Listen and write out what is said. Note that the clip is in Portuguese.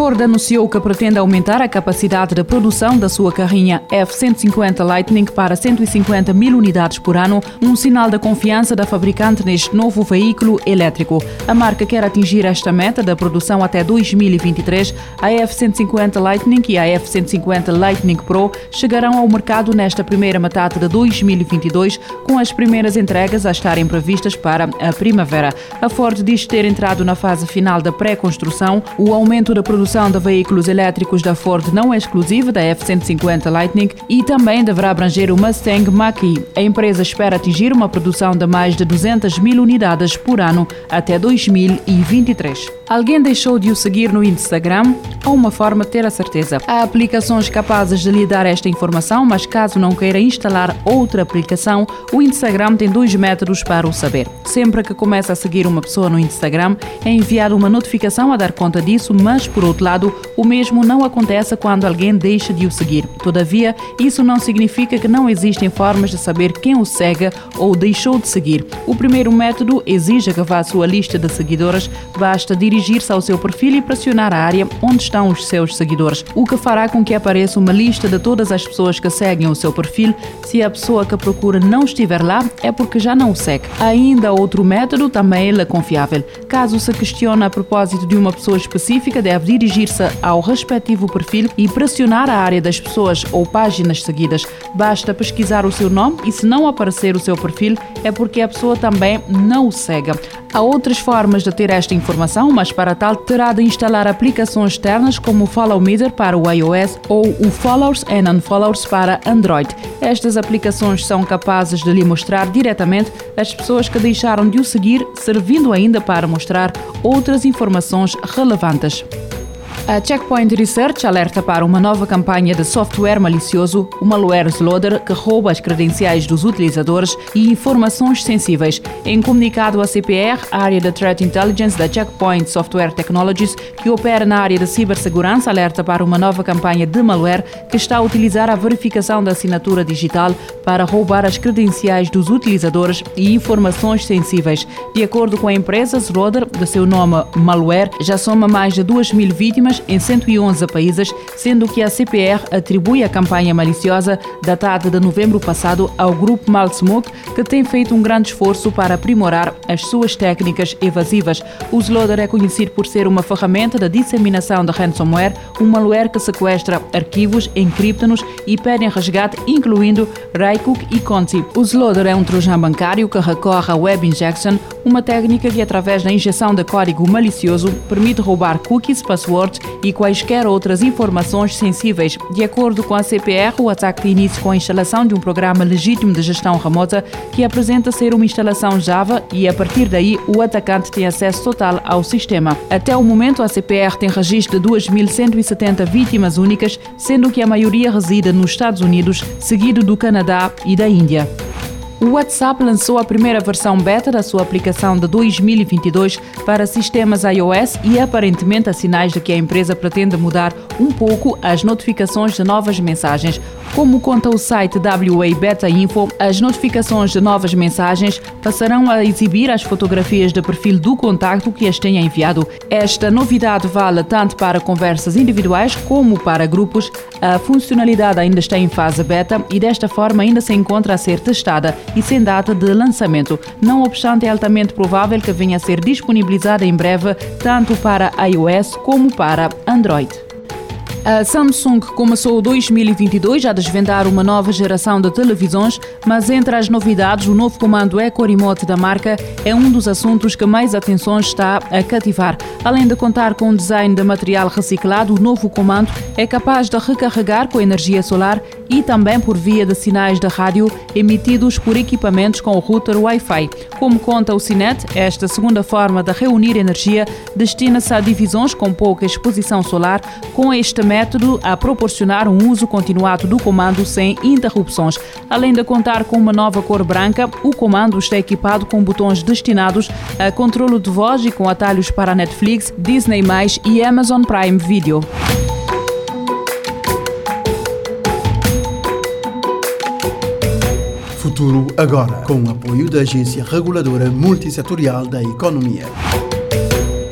Ford anunciou que pretende aumentar a capacidade de produção da sua carrinha F-150 Lightning para 150 mil unidades por ano, um sinal da confiança da fabricante neste novo veículo elétrico. A marca quer atingir esta meta da produção até 2023. A F-150 Lightning e a F-150 Lightning Pro chegarão ao mercado nesta primeira metade de 2022, com as primeiras entregas a estarem previstas para a primavera. A Ford diz ter entrado na fase final da pré-construção. O aumento da produção de veículos elétricos da Ford não é exclusivo da F-150 Lightning e também deverá abranger o Mustang Mach-E. A empresa espera atingir uma produção de mais de 200 mil unidades por ano até 2023. Alguém deixou de o seguir no Instagram? Há uma forma de ter a certeza. Há aplicações capazes de lhe dar esta informação, mas caso não queira instalar outra aplicação, o Instagram tem dois métodos para o saber. Sempre que começa a seguir uma pessoa no Instagram, é enviada uma notificação a dar conta disso, mas por por outro lado, o mesmo não acontece quando alguém deixa de o seguir. Todavia, isso não significa que não existem formas de saber quem o segue ou deixou de seguir. O primeiro método exige que vá à sua lista de seguidores, basta dirigir-se ao seu perfil e pressionar a área onde estão os seus seguidores, o que fará com que apareça uma lista de todas as pessoas que seguem o seu perfil. Se a pessoa que procura não estiver lá, é porque já não o segue. Ainda outro método também é confiável. Caso se questione a propósito de uma pessoa específica, deve dirigir-se ao respectivo perfil e pressionar a área das pessoas ou páginas seguidas. Basta pesquisar o seu nome e, se não aparecer o seu perfil, é porque a pessoa também não o segue. Há outras formas de ter esta informação, mas para tal terá de instalar aplicações externas como o Follow Meter para o iOS ou o Followers and Unfollowers para Android. Estas aplicações são capazes de lhe mostrar diretamente as pessoas que deixaram de o seguir, servindo ainda para mostrar outras informações relevantes. A Checkpoint Research alerta para uma nova campanha de software malicioso, o malware Sloder, que rouba as credenciais dos utilizadores e informações sensíveis. Em comunicado à CPR, a área de Threat Intelligence da Checkpoint Software Technologies, que opera na área de cibersegurança, alerta para uma nova campanha de malware que está a utilizar a verificação da assinatura digital para roubar as credenciais dos utilizadores e informações sensíveis. De acordo com a empresa, Sloder, de seu nome Malware, já soma mais de 2 mil vítimas em 111 países, sendo que a CPR atribui a campanha maliciosa datada de novembro passado ao grupo Malsmoke, que tem feito um grande esforço para aprimorar as suas técnicas evasivas. O Sloder é conhecido por ser uma ferramenta de disseminação de ransomware, um malware que sequestra arquivos, encripta-nos e pede resgate, incluindo Raycook e Conti. O Sloder é um trojan bancário que recorre à web injection, uma técnica que, através da injeção de código malicioso, permite roubar cookies, passwords e quaisquer outras informações sensíveis. De acordo com a CPR, o ataque tem início com a instalação de um programa legítimo de gestão remota que apresenta ser uma instalação Java e, a partir daí, o atacante tem acesso total ao sistema. Até o momento, a CPR tem registro de 2.170 vítimas únicas, sendo que a maioria reside nos Estados Unidos, seguido do Canadá e da Índia. O WhatsApp lançou a primeira versão beta da sua aplicação de 2022 para sistemas iOS e aparentemente há sinais de que a empresa pretende mudar um pouco as notificações de novas mensagens. Como conta o site WA Beta Info, as notificações de novas mensagens passarão a exibir as fotografias de perfil do contacto que as tenha enviado. Esta novidade vale tanto para conversas individuais como para grupos. A funcionalidade ainda está em fase beta e desta forma ainda se encontra a ser testada e sem data de lançamento. Não obstante, é altamente provável que venha a ser disponibilizada em breve tanto para iOS como para Android. A Samsung começou 2022 a desvendar uma nova geração de televisões, mas entre as novidades, o novo comando Eco Remote da marca é um dos assuntos que mais atenção está a cativar. Além de contar com um design de material reciclado, o novo comando é capaz de recarregar com energia solar e também por via de sinais de rádio emitidos por equipamentos com router Wi-Fi. Como conta o Cinet, esta segunda forma de reunir energia destina-se a divisões com pouca exposição solar, com este método a proporcionar um uso continuado do comando sem interrupções. Além de contar com uma nova cor branca, o comando está equipado com botões destinados a controle de voz e com atalhos para Netflix, Disney+, e Amazon Prime Video. Futuro agora, com o apoio da Agência Reguladora Multissetorial da Economia.